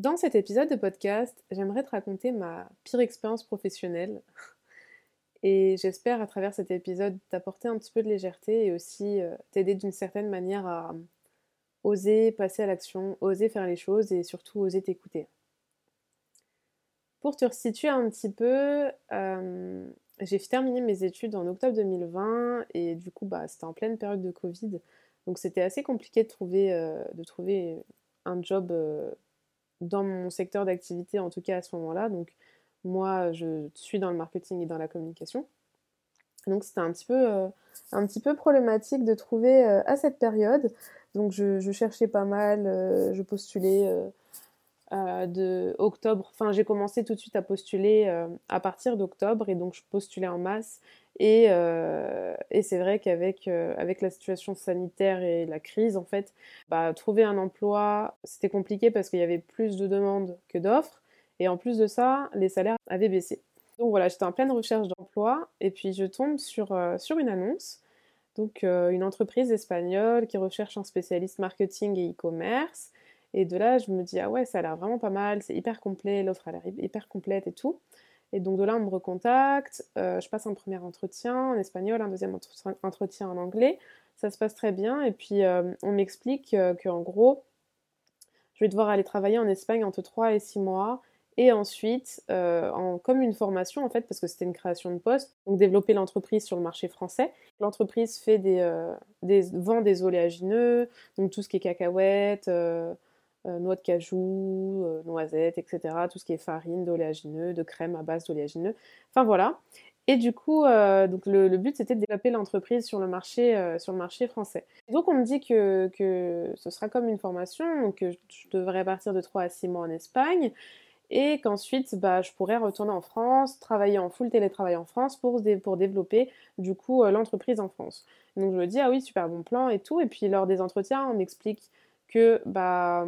Dans cet épisode de podcast, j'aimerais te raconter ma pire expérience professionnelle. Et j'espère à travers cet épisode t'apporter un petit peu de légèreté et aussi euh, t'aider d'une certaine manière à oser passer à l'action, oser faire les choses et surtout oser t'écouter. Pour te resituer un petit peu, euh, j'ai terminé mes études en octobre 2020 et du coup bah, c'était en pleine période de Covid. Donc c'était assez compliqué de trouver, euh, de trouver un job dans mon secteur d'activité, en tout cas à ce moment-là. Donc, moi, je suis dans le marketing et dans la communication. Donc, c'était un, petit peu, euh, un petit peu problématique de trouver euh, à cette période. Donc, je, cherchais pas mal, euh, je postulais de octobre. Enfin, j'ai commencé tout de suite à postuler à partir d'octobre et donc je postulais en masse. Et, et c'est vrai qu'avec avec la situation sanitaire et la crise, en fait, bah, trouver un emploi, c'était compliqué parce qu'il y avait plus de demandes que d'offres. Et en plus de ça, les salaires avaient baissé. Donc voilà, j'étais en pleine recherche d'emploi et puis je tombe sur, sur une annonce. Donc une entreprise espagnole qui recherche un spécialiste marketing et e-commerce. Et de là, je me dis, ah ouais, ça a l'air vraiment pas mal, c'est hyper complet, l'offre a l'air hyper complète et tout. Et donc de là, on me recontacte, euh, je passe un premier entretien en espagnol, un deuxième entretien en anglais. Ça se passe très bien. Et puis euh, on m'explique euh, qu'en gros, je vais devoir aller travailler en Espagne entre 3 et 6 mois. Et ensuite, en, comme une formation en fait, parce que c'était une création de poste, donc développer l'entreprise sur le marché français. L'entreprise fait des, des, vend des oléagineux, donc tout ce qui est cacahuètes, euh, noix de cajou, euh, noisettes, etc. Tout ce qui est farine, d'oléagineux, de crème à base d'oléagineux. Enfin voilà. Et du coup, euh, donc le, but c'était de développer l'entreprise sur, le marché, sur le marché français. donc on me dit que, que, ce sera comme une formation, que je devrais partir de 3 à 6 mois en Espagne et qu'ensuite bah, je pourrais retourner en France, travailler en full télétravail en France pour, pour développer du coup l'entreprise en France. Donc je me dis ah oui super bon plan et tout et puis lors des entretiens on m'explique que bah,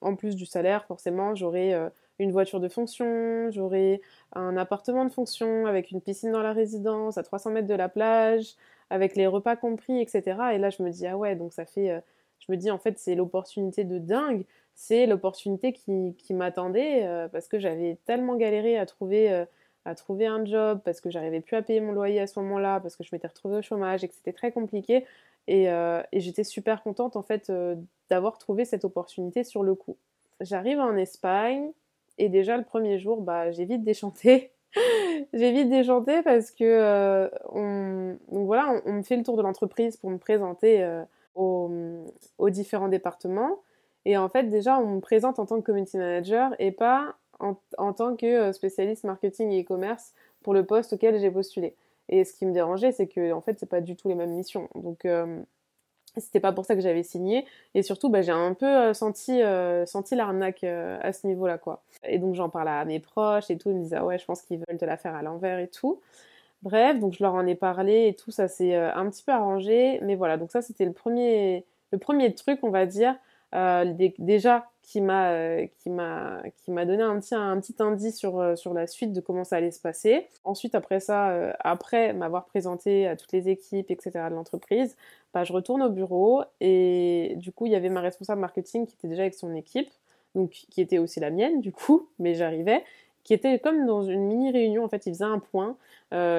en plus du salaire, forcément, j'aurai euh, une voiture de fonction, j'aurai un appartement de fonction avec une piscine dans la résidence, à 300 mètres de la plage, avec les repas compris, etc. Et là, je me dis, ah ouais, donc ça fait. Euh, je me dis, en fait, c'est l'opportunité de dingue, c'est l'opportunité qui, m'attendait, euh, parce que j'avais tellement galéré à trouver, à trouver un job, parce que j'arrivais plus à payer mon loyer à ce moment-là, parce que je m'étais retrouvée au chômage et que c'était très compliqué. Et, et j'étais super contente, en fait, d'avoir trouvé cette opportunité sur le coup. J'arrive en Espagne et déjà le premier jour, bah, j'ai vite déchanté. j'ai vite déchanté parce que euh, on, donc voilà, on, me fait le tour de l'entreprise pour me présenter euh, aux, différents départements. Et en fait, déjà, on me présente en tant que community manager et pas en, en tant que euh, spécialiste marketing et e-commerce pour le poste auquel j'ai postulé. Et ce qui me dérangeait, c'est que en fait, c'est pas du tout les mêmes missions. Donc, c'était pas pour ça que j'avais signé. Et surtout, bah, j'ai un peu euh, senti, euh, senti l'arnaque euh, à ce niveau-là, quoi. Et donc, j'en parlais à mes proches et tout. Ils me disaient, ah ouais, je pense qu'ils veulent te la faire à l'envers et tout. Bref, donc je leur en ai parlé et tout. Ça s'est un petit peu arrangé. Mais voilà, donc ça, c'était le premier, le premier truc, on va dire. Déjà, qui m'a euh, qui m'a qui m'a donné un petit un petit indice sur euh, sur la suite de comment ça allait se passer. Ensuite après ça euh, après m'avoir présenté à toutes les équipes etc de l'entreprise, bah, je retourne au bureau et du coup il y avait ma responsable marketing qui était déjà avec son équipe donc qui était aussi la mienne du coup mais j'arrivais qui était comme dans une mini réunion en fait il faisait un point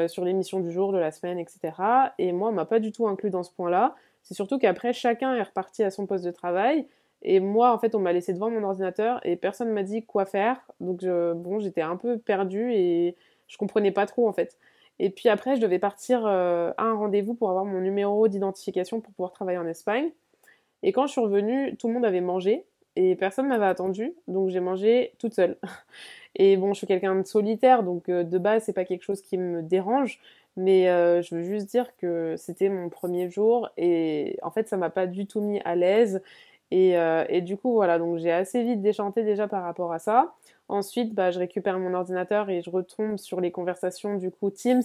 sur l'émission du jour de la semaine etc et moi on m'a pas du tout inclus dans ce point là c'est surtout qu'après chacun est reparti à son poste de travail et moi, en fait, on m'a laissé devant mon ordinateur et personne ne m'a dit quoi faire. Donc, bon, j'étais un peu perdue et je comprenais pas trop, en fait. Et puis après, je devais partir euh, à un rendez-vous pour avoir mon numéro d'identification pour pouvoir travailler en Espagne. Et quand je suis revenue, tout le monde avait mangé et personne ne m'avait attendu. Donc, j'ai mangé toute seule. Et bon, je suis quelqu'un de solitaire, donc euh, de base, c'est pas quelque chose qui me dérange. Mais euh, je veux juste dire que c'était mon premier jour et en fait, ça m'a pas du tout mis à l'aise. Euh, et, du coup, voilà, donc j'ai assez vite déchanté déjà par rapport à ça. Ensuite, bah, je récupère mon ordinateur et je retombe sur les conversations du coup Teams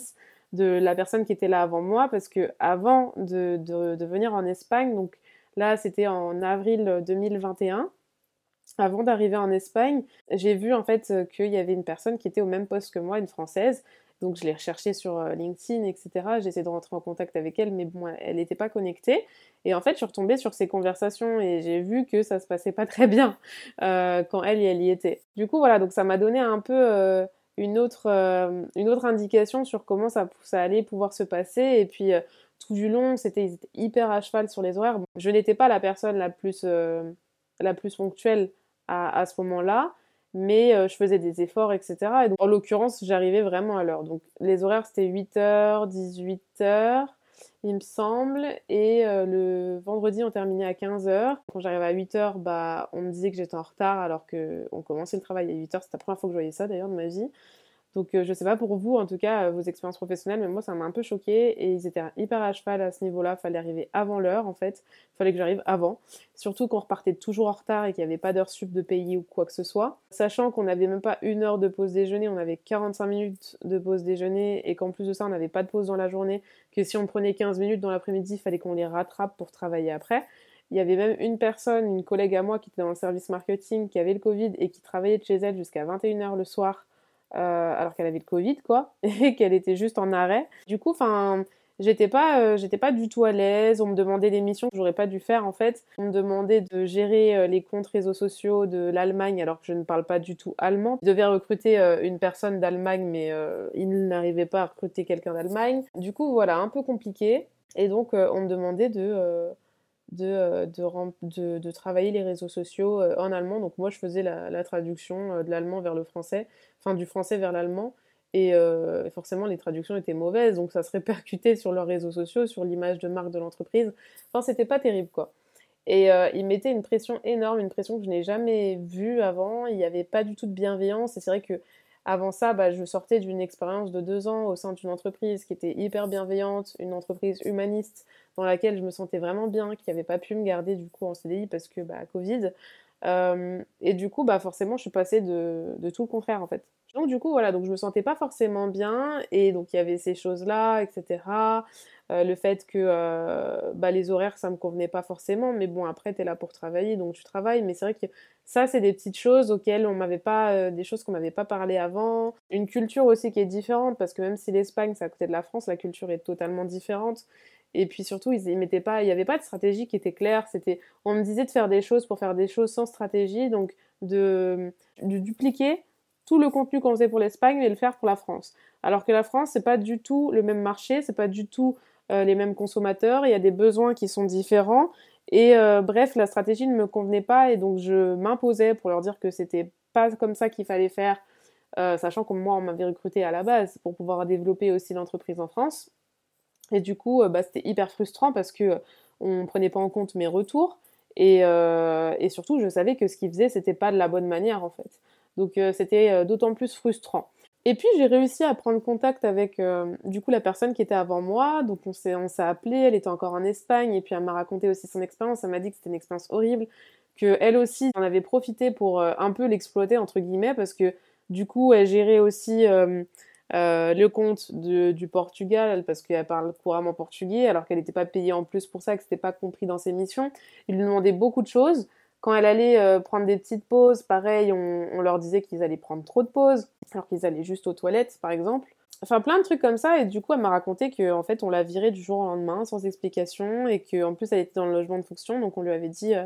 de la personne qui était là avant moi, parce que avant de, de, venir en Espagne, donc là c'était en avril 2021, avant d'arriver en Espagne, j'ai vu en fait qu'il y avait une personne qui était au même poste que moi, une française. Donc je l'ai recherchée sur euh, LinkedIn, etc. J'essaie de rentrer en contact avec elle, mais bon, elle n'était pas connectée. Et en fait, je suis retombée sur ces conversations et j'ai vu que ça se passait pas très bien euh, quand elle, elle y était. Du coup, voilà, donc ça m'a donné un peu euh, une, autre, une autre indication sur comment ça, allait pouvoir se passer. Et puis, tout du long, c'était hyper à cheval sur les horaires. Je n'étais pas la personne la plus, la plus ponctuelle à ce moment-là mais euh, je faisais des efforts, etc. Et donc, en l'occurrence, j'arrivais vraiment à l'heure. Donc, les horaires, c'était 8h, 18h, il me semble, et euh, le vendredi, on terminait à 15h. Quand j'arrivais à 8h, bah, on me disait que j'étais en retard alors qu'on commençait le travail à 8h. C'était la première fois que je voyais ça, d'ailleurs, de ma vie. Donc euh, je sais pas pour vous, en tout cas, euh, vos expériences professionnelles, mais moi ça m'a un peu choqué et ils étaient hyper à cheval à ce niveau-là. Fallait arriver avant l'heure en fait. Fallait que j'arrive avant. Surtout qu'on repartait toujours en retard et qu'il n'y avait pas d'heure sup de pays ou quoi que ce soit. Sachant qu'on n'avait même pas une heure de pause déjeuner, on avait 45 minutes de pause déjeuner et qu'en plus de ça on n'avait pas de pause dans la journée. Que si on prenait 15 minutes dans l'après-midi, il fallait qu'on les rattrape pour travailler après. Il y avait même une personne, une collègue à moi qui était dans le service marketing, qui avait le Covid et qui travaillait de chez elle jusqu'à 21h le soir euh, alors qu'elle avait le Covid, quoi, et qu'elle était juste en arrêt. Du coup, enfin, j'étais pas, euh, j'étais pas du tout à l'aise. On me demandait des missions que j'aurais pas dû faire en fait. On me demandait de gérer euh, les comptes réseaux sociaux de l'Allemagne alors que je ne parle pas du tout allemand. Je devais recruter une personne d'Allemagne, mais il n'arrivait pas à recruter quelqu'un d'Allemagne. Du coup, voilà, un peu compliqué. Et donc, on me demandait de de, de, de, travailler les réseaux sociaux en allemand. Donc moi, je faisais la, traduction de l'allemand vers le français enfin du français vers l'allemand. Et euh, forcément, les traductions étaient mauvaises, donc ça se répercutait sur leurs réseaux sociaux, sur l'image de marque de l'entreprise. Enfin, c'était pas terrible, quoi. Et euh, ils mettaient une pression énorme, une pression que je n'ai jamais vue avant. Il n'y avait pas du tout de bienveillance. Et c'est vrai que avant ça, bah, je sortais d'une expérience de deux ans au sein d'une entreprise qui était hyper bienveillante, une entreprise humaniste dans laquelle je me sentais vraiment bien, qui n'avait pas pu me garder du coup en CDI parce que bah, Covid. Euh, et du coup, bah forcément, je suis passée de, de, tout le contraire en fait. Donc du coup, voilà, donc je me sentais pas forcément bien et donc il y avait ces choses-là, etc. Euh, le fait que euh, bah, les horaires, ça me convenait pas forcément, mais bon, après, tu es là pour travailler, donc tu travailles. Mais c'est vrai que ça, c'est des petites choses auxquelles on m'avait pas, des choses qu'on m'avait pas parlé avant. Une culture aussi qui est différente, parce que même si l'Espagne, c'est à côté de la France, la culture est totalement différente. Et puis surtout, ils, mettaient pas, il n'y avait pas de stratégie qui était claire. C'était, on me disait de faire des choses pour faire des choses sans stratégie, donc de dupliquer tout le contenu qu'on faisait pour l'Espagne et le faire pour la France. Alors que la France, c'est pas du tout le même marché, c'est pas du tout euh, les mêmes consommateurs. Il y a des besoins qui sont différents. Et euh, bref, la stratégie ne me convenait pas et donc je m'imposais pour leur dire que c'était pas comme ça qu'il fallait faire, euh, sachant que moi on m'avait recruté à la base pour pouvoir développer aussi l'entreprise en France. Et du coup, bah, c'était hyper frustrant parce que on prenait pas en compte mes retours. Et, et surtout, je savais que ce qu'ils faisaient, c'était pas de la bonne manière en fait. Donc c'était d'autant plus frustrant. Et puis j'ai réussi à prendre contact avec du coup la personne qui était avant moi. Donc on s'est on s'est appelé, elle était encore en Espagne et puis elle m'a raconté aussi son expérience. Elle m'a dit que c'était une expérience horrible, que elle aussi en avait profité pour un peu l'exploiter entre guillemets parce que du coup elle gérait aussi euh, le compte du Portugal parce qu'elle parle couramment portugais alors qu'elle n'était pas payée en plus pour ça, que c'était pas compris dans ses missions. Il lui demandait beaucoup de choses. Quand elle allait euh, prendre des petites pauses, pareil, on, leur disait qu'ils allaient prendre trop de pauses alors qu'ils allaient juste aux toilettes, par exemple. Enfin, plein de trucs comme ça. Et du coup, elle m'a raconté qu'en fait, on l'a virée du jour au lendemain sans explication et qu'en plus, elle était dans le logement de fonction. Donc, on lui avait dit, euh,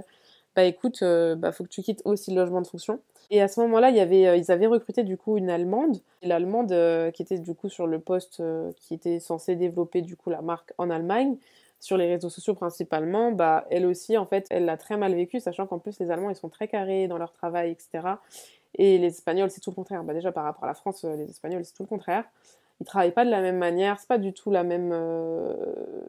bah écoute, bah faut que tu quittes aussi le logement de fonction. Et à ce moment-là, il euh, ils avaient recruté du coup une Allemande. L'Allemande euh, qui était du coup sur le poste euh, qui était censé développer du coup la marque en Allemagne sur les réseaux sociaux principalement, bah elle aussi en fait, elle l'a très mal vécu, sachant qu'en plus les Allemands ils sont très carrés dans leur travail, etc. Et les Espagnols c'est tout le contraire. Bah déjà par rapport à la France, les Espagnols c'est tout le contraire ils travaillent pas de la même manière, c'est pas du tout la même, euh,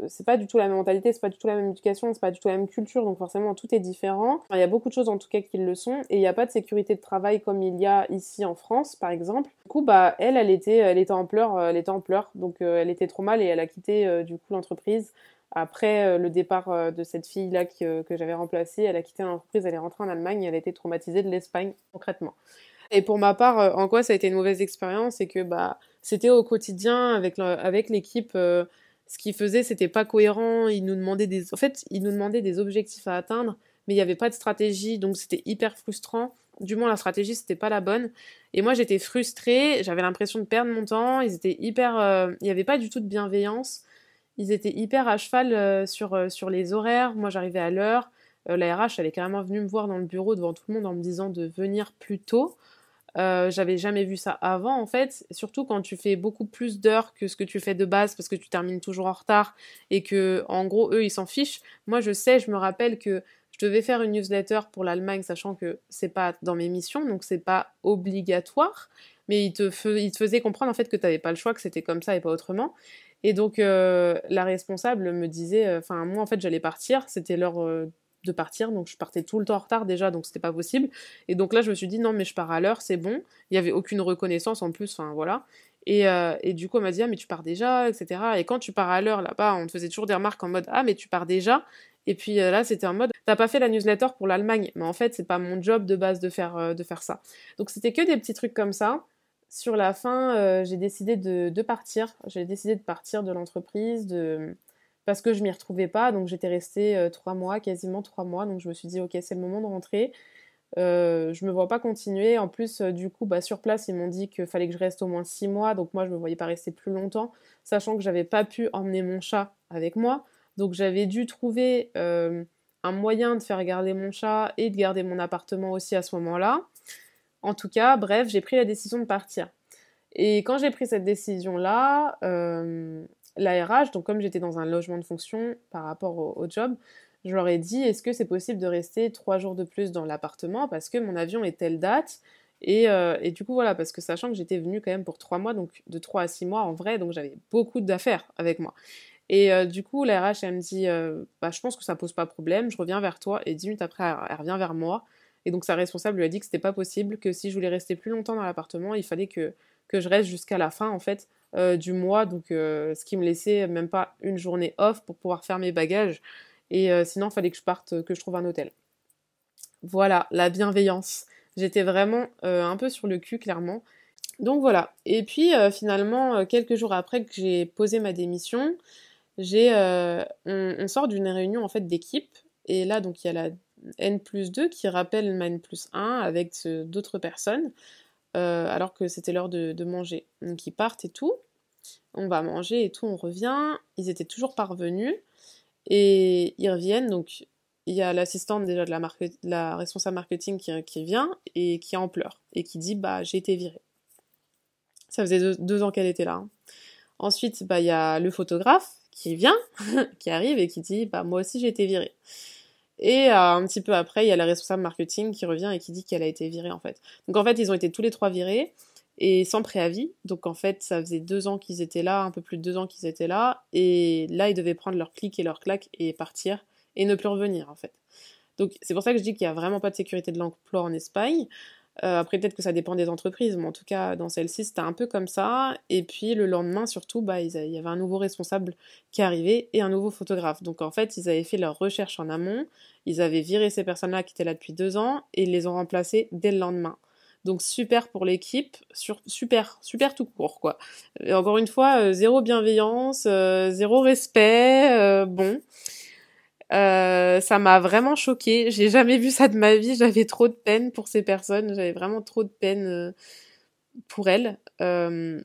c'est pas du tout la même mentalité, c'est pas du tout la même éducation, c'est pas du tout la même culture, donc forcément tout est différent. il y a beaucoup de choses en tout cas qui le sont, et il n'y a pas de sécurité de travail comme il y a ici en France, par exemple. Du coup, bah elle, elle était, en pleurs, elle était en pleurs, donc euh, elle était trop mal et elle a quitté euh, du coup l'entreprise. Après le départ de cette fille-là que, que j'avais remplacée, elle a quitté l'entreprise, elle est rentrée en Allemagne, elle a été traumatisée de l'Espagne concrètement. Et pour ma part, en quoi ça a été une mauvaise expérience, c'est que bah c'était au quotidien avec l'équipe. Euh, ce qu'ils faisaient, c'était pas cohérent. Ils nous demandaient des, en fait, ils nous demandaient des objectifs à atteindre, mais il n'y avait pas de stratégie, donc c'était hyper frustrant. Du moins, la stratégie, c'était pas la bonne. Et moi, j'étais frustrée, j'avais l'impression de perdre mon temps. Ils étaient hyper. Euh, il n'y avait pas du tout de bienveillance. Ils étaient hyper à cheval euh, sur, euh, sur les horaires. Moi, j'arrivais à l'heure. la RH, elle est carrément venue me voir dans le bureau devant tout le monde en me disant de venir plus tôt. j'avais jamais vu ça avant en fait, surtout quand tu fais beaucoup plus d'heures que ce que tu fais de base parce que tu termines toujours en retard et que en gros eux ils s'en fichent. Moi je sais, je me rappelle que je devais faire une newsletter pour l'Allemagne, sachant que c'est pas dans mes missions, donc c'est pas obligatoire. Mais il te, faisait comprendre en fait que tu n'avais pas le choix, que c'était comme ça et pas autrement. Et donc euh, la responsable me disait, euh, enfin moi en fait j'allais partir, c'était l'heure euh, de partir, donc je partais tout le temps en retard déjà, donc c'était pas possible. Et donc là je me suis dit non mais je pars à l'heure, c'est bon. Il y avait aucune reconnaissance en plus, enfin voilà. Et, et, du coup, elle m'a dit, ah, mais tu pars déjà, etc. Et quand tu pars à l'heure là-bas, on te faisait toujours des remarques en mode, ah, mais tu pars déjà. Et puis là, c'était en mode, t'as pas fait la newsletter pour l'Allemagne, mais en fait, c'est pas mon job de base de faire, de faire ça. Donc c'était que des petits trucs comme ça. Sur la fin, euh, j'ai décidé de, partir. J'ai décidé de partir de l'entreprise, parce que je m'y retrouvais pas. Donc j'étais restée trois mois, quasiment trois mois. Donc je me suis dit, ok, c'est le moment de rentrer. Euh, je me vois pas continuer. En plus, du coup, bah, sur place, ils m'ont dit qu'il fallait que je reste au moins six mois. Donc moi, je me voyais pas rester plus longtemps, sachant que j'avais pas pu emmener mon chat avec moi. Donc j'avais dû trouver euh, un moyen de faire garder mon chat et de garder mon appartement aussi à ce moment-là. En tout cas, bref, j'ai pris la décision de partir. Et quand j'ai pris cette décision-là, euh, la RH, donc comme j'étais dans un logement de fonction par rapport au, job, je leur ai dit est-ce que c'est possible de rester trois jours de plus dans l'appartement parce que mon avion est telle date et, euh, et, du coup voilà parce que sachant que j'étais venue quand même pour trois mois donc de trois à six mois en vrai donc j'avais beaucoup d'affaires avec moi et euh, du coup, la RH, elle me dit euh, bah, Je pense que ça pose pas problème, je reviens vers toi. Et dix minutes après, elle, revient vers moi. Et donc, sa responsable lui a dit que c'était pas possible, que si je voulais rester plus longtemps dans l'appartement, il fallait que, que je reste jusqu'à la fin, en fait, euh, du mois. Donc, ce qui me laissait même pas une journée off pour pouvoir faire mes bagages. Et sinon, il fallait que je parte, que je trouve un hôtel. Voilà, la bienveillance. J'étais vraiment un peu sur le cul, clairement. Donc voilà. Et puis, finalement, quelques jours après que j'ai posé ma démission, j'ai, euh, on, sort d'une réunion en fait d'équipe et là donc il y a la N plus 2 qui rappelle ma N plus 1 avec d'autres personnes euh, alors que c'était l'heure de, manger. Donc ils partent et tout, on va manger et tout, on revient, ils étaient toujours parvenus et ils reviennent donc il y a l'assistante déjà de la, la responsable marketing qui, vient et qui en pleure et qui dit bah j'ai été virée. Ça faisait deux, ans qu'elle était là. Hein. Ensuite, bah, il y a le photographe qui vient, qui arrive et qui dit bah moi aussi j'ai été virée. Et euh, un petit peu après, il y a la responsable marketing qui revient et qui dit qu'elle a été virée en fait. Donc en fait, ils ont été tous les trois virés et sans préavis. Donc en fait, ça faisait deux ans qu'ils étaient là, un peu plus de deux ans qu'ils étaient là. Et là, ils devaient prendre leur clic et leur claque et partir et ne plus revenir en fait. Donc c'est pour ça que je dis qu'il n'y a vraiment pas de sécurité de l'emploi en Espagne. Euh, après, peut-être que ça dépend des entreprises, mais en tout cas, dans celle-ci, c'était un peu comme ça. Et puis, le lendemain, surtout, bah, il y avait un nouveau responsable qui arrivait et un nouveau photographe. Donc, en fait, ils avaient fait leur recherche en amont. Ils avaient viré ces personnes-là qui étaient là depuis deux ans et ils les ont remplacées dès le lendemain. Donc, super pour l'équipe, super, super tout court, quoi. Et encore une fois, euh, zéro bienveillance, euh, zéro respect, bon. Euh, ça m'a vraiment choquée. J'ai jamais vu ça de ma vie. J'avais trop de peine pour ces personnes. J'avais vraiment trop de peine euh, pour elles. Euh,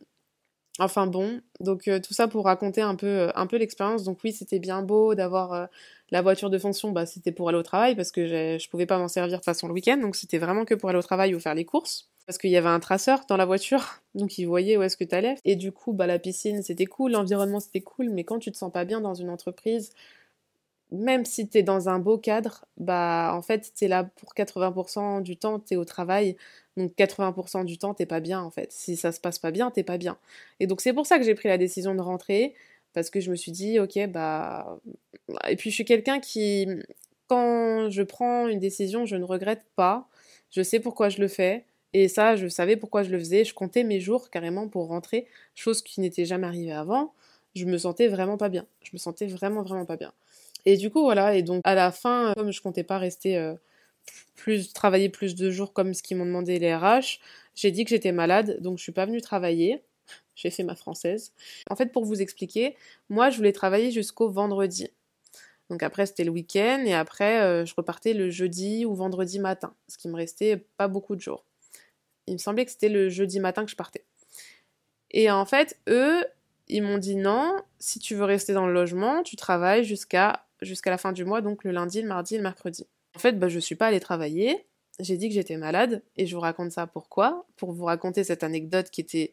enfin bon, donc tout ça pour raconter un peu, un peu l'expérience. Donc oui, c'était bien beau d'avoir la voiture de fonction. Bah, c'était pour aller au travail parce que je pouvais pas m'en servir de façon le week-end. Donc c'était vraiment que pour aller au travail ou faire les courses. Parce qu'il y avait un traceur dans la voiture, donc il voyait où est-ce que t'allais. Et du coup, bah, la piscine, c'était cool, l'environnement, c'était cool, mais quand tu te sens pas bien dans une entreprise, même si tu es dans un beau cadre, bah en fait, tu es là pour 80% du temps, tu es au travail. Donc 80% du temps, t'es pas bien en fait. Si ça se passe pas bien, t'es pas bien. Et donc c'est pour ça que j'ai pris la décision de rentrer parce que je me suis dit OK, bah et puis je suis quelqu'un qui quand je prends une décision, je ne regrette pas. Je sais pourquoi je le fais. Et ça, je savais pourquoi je le faisais. Je comptais mes jours carrément pour rentrer, chose qui n'était jamais arrivée avant. Je me sentais vraiment pas bien. Je me sentais vraiment, vraiment pas bien. Et du coup, voilà, et donc à la fin, comme je comptais pas rester euh, plus, travailler plus de jours comme ce qu'ils m'ont demandé les RH, j'ai dit que j'étais malade, donc je suis pas venue travailler. J'ai fait ma française. En fait, pour vous expliquer, moi, je voulais travailler jusqu'au vendredi. Donc après, c'était le week-end et après, je repartais le jeudi ou vendredi matin, ce qui me restait pas beaucoup de jours. Il me semblait que c'était le jeudi matin que je partais. Et en fait, eux, ils m'ont dit non, si tu veux rester dans le logement, tu travailles jusqu'à jusqu'à la fin du mois, donc le lundi, le mardi le mercredi. En fait, bah, je suis pas allée travailler. J'ai dit que j'étais malade et je vous raconte ça pourquoi Pour vous raconter cette anecdote qui était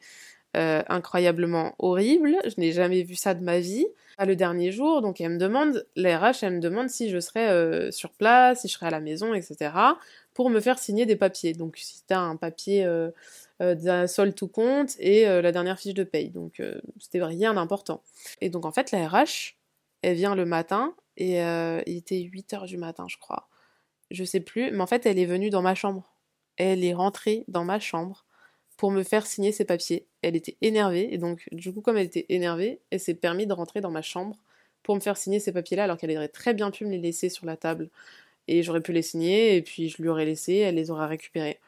euh, incroyablement horrible. Je n'ai jamais vu ça de ma vie. Le dernier jour, donc elle me demande, la RH, elle me demande si je serais euh, sur place, si je serais à la maison, etc. pour me faire signer des papiers. Donc si c'était un papier euh, d'un sol tout compte et la dernière fiche de paye. Donc c'était rien d'important. Et donc en fait, la RH, elle vient le matin et il était 8 heures du matin, je crois. Je sais plus, mais en fait, elle est venue dans ma chambre. Elle est rentrée dans ma chambre pour me faire signer ses papiers. Elle était énervée, et donc, du coup, comme elle était énervée, elle s'est permis de rentrer dans ma chambre pour me faire signer ces papiers-là, alors qu'elle aurait très bien pu me les laisser sur la table. Et j'aurais pu les signer, et puis je lui aurais laissé, elle les aurait récupérés.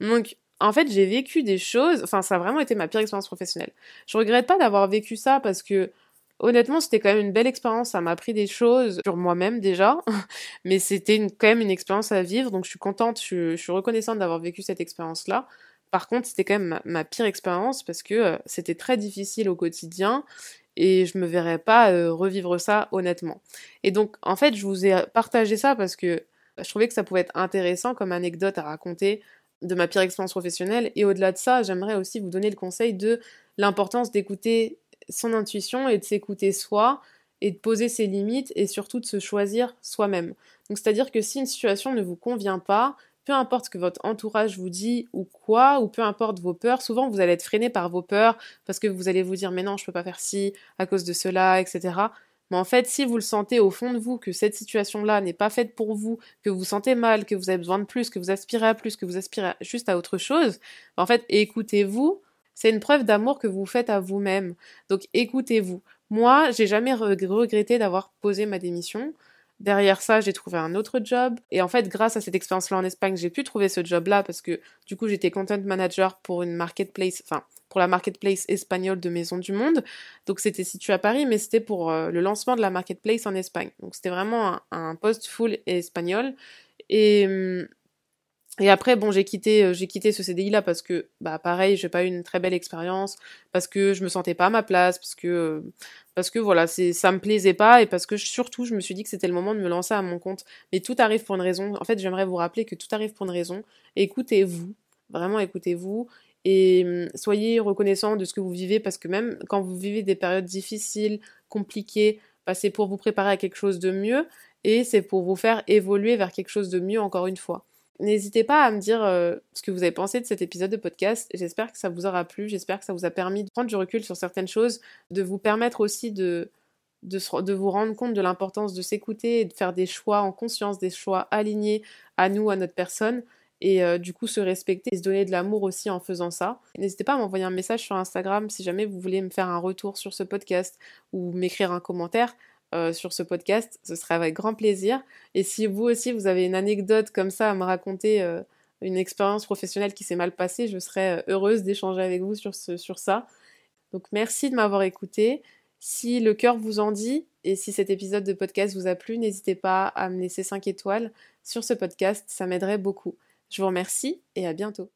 Donc, en fait, j'ai vécu des choses, enfin, ça a vraiment été ma pire expérience professionnelle. Je regrette pas d'avoir vécu ça parce que honnêtement, c'était quand même une belle expérience. Ça m'a appris des choses sur moi-même déjà, mais c'était quand même une expérience à vivre. Donc je suis contente, je, suis reconnaissante d'avoir vécu cette expérience-là. Par contre, c'était quand même ma, pire expérience parce que euh, c'était très difficile au quotidien et je me verrais pas euh, revivre ça honnêtement. Et donc, en fait, je vous ai partagé ça parce que je trouvais que ça pouvait être intéressant comme anecdote à raconter de ma pire expérience professionnelle. Et au-delà de ça, j'aimerais aussi vous donner le conseil de l'importance d'écouter son intuition et de s'écouter soi et de poser ses limites et surtout de se choisir soi-même. Donc c'est-à-dire que si une situation ne vous convient pas, peu importe ce que votre entourage vous dit ou quoi, ou peu importe vos peurs, souvent vous allez être freiné par vos peurs parce que vous allez vous dire mais non, je peux pas faire ci à cause de cela, etc. Mais en fait, si vous le sentez au fond de vous que cette situation-là n'est pas faite pour vous, que vous vous sentez mal, que vous avez besoin de plus, que vous aspirez à plus, que vous aspirez juste à autre chose, en fait, écoutez-vous. C'est une preuve d'amour que vous faites à vous-même. Donc écoutez-vous. Moi, j'ai jamais regretté d'avoir posé ma démission. Derrière ça, j'ai trouvé un autre job. Et en fait, grâce à cette expérience-là en Espagne, j'ai pu trouver ce job-là parce que du coup, j'étais content manager pour une marketplace, enfin, pour la marketplace espagnole de Maison du Monde. Donc, c'était situé à Paris, mais c'était pour euh, le lancement de la marketplace en Espagne. Donc, c'était vraiment un, poste full espagnol. Et, hum, et après, bon, j'ai quitté, euh, j'ai quitté ce CDI là parce que, bah, pareil, j'ai pas eu une très belle expérience, parce que je me sentais pas à ma place, parce que, euh, parce que voilà, c'est, ça me plaisait pas, et parce que surtout, je me suis dit que c'était le moment de me lancer à mon compte. Mais tout arrive pour une raison. En fait, j'aimerais vous rappeler que tout arrive pour une raison. Écoutez-vous, vraiment écoutez-vous, et hum, soyez reconnaissant de ce que vous vivez, parce que même quand vous vivez des périodes difficiles, compliquées, bah, c'est pour vous préparer à quelque chose de mieux, et c'est pour vous faire évoluer vers quelque chose de mieux encore une fois. N'hésitez pas à me dire euh, ce que vous avez pensé de cet épisode de podcast. J'espère que ça vous aura plu. J'espère que ça vous a permis de prendre du recul sur certaines choses, de vous permettre aussi de, vous rendre compte de l'importance de s'écouter et de faire des choix en conscience, des choix alignés à nous, à notre personne. Et euh, du coup, se respecter et se donner de l'amour aussi en faisant ça. N'hésitez pas à m'envoyer un message sur Instagram si jamais vous voulez me faire un retour sur ce podcast ou m'écrire un commentaire. Euh, sur ce podcast, ce serait avec grand plaisir. Et si vous aussi vous avez une anecdote comme ça à me raconter, euh, une expérience professionnelle qui s'est mal passée, je serais euh, heureuse d'échanger avec vous sur, sur ça. Donc merci de m'avoir écouté. Si le cœur vous en dit et si cet épisode de podcast vous a plu, n'hésitez pas à me laisser 5 étoiles sur ce podcast, ça m'aiderait beaucoup. Je vous remercie et à bientôt.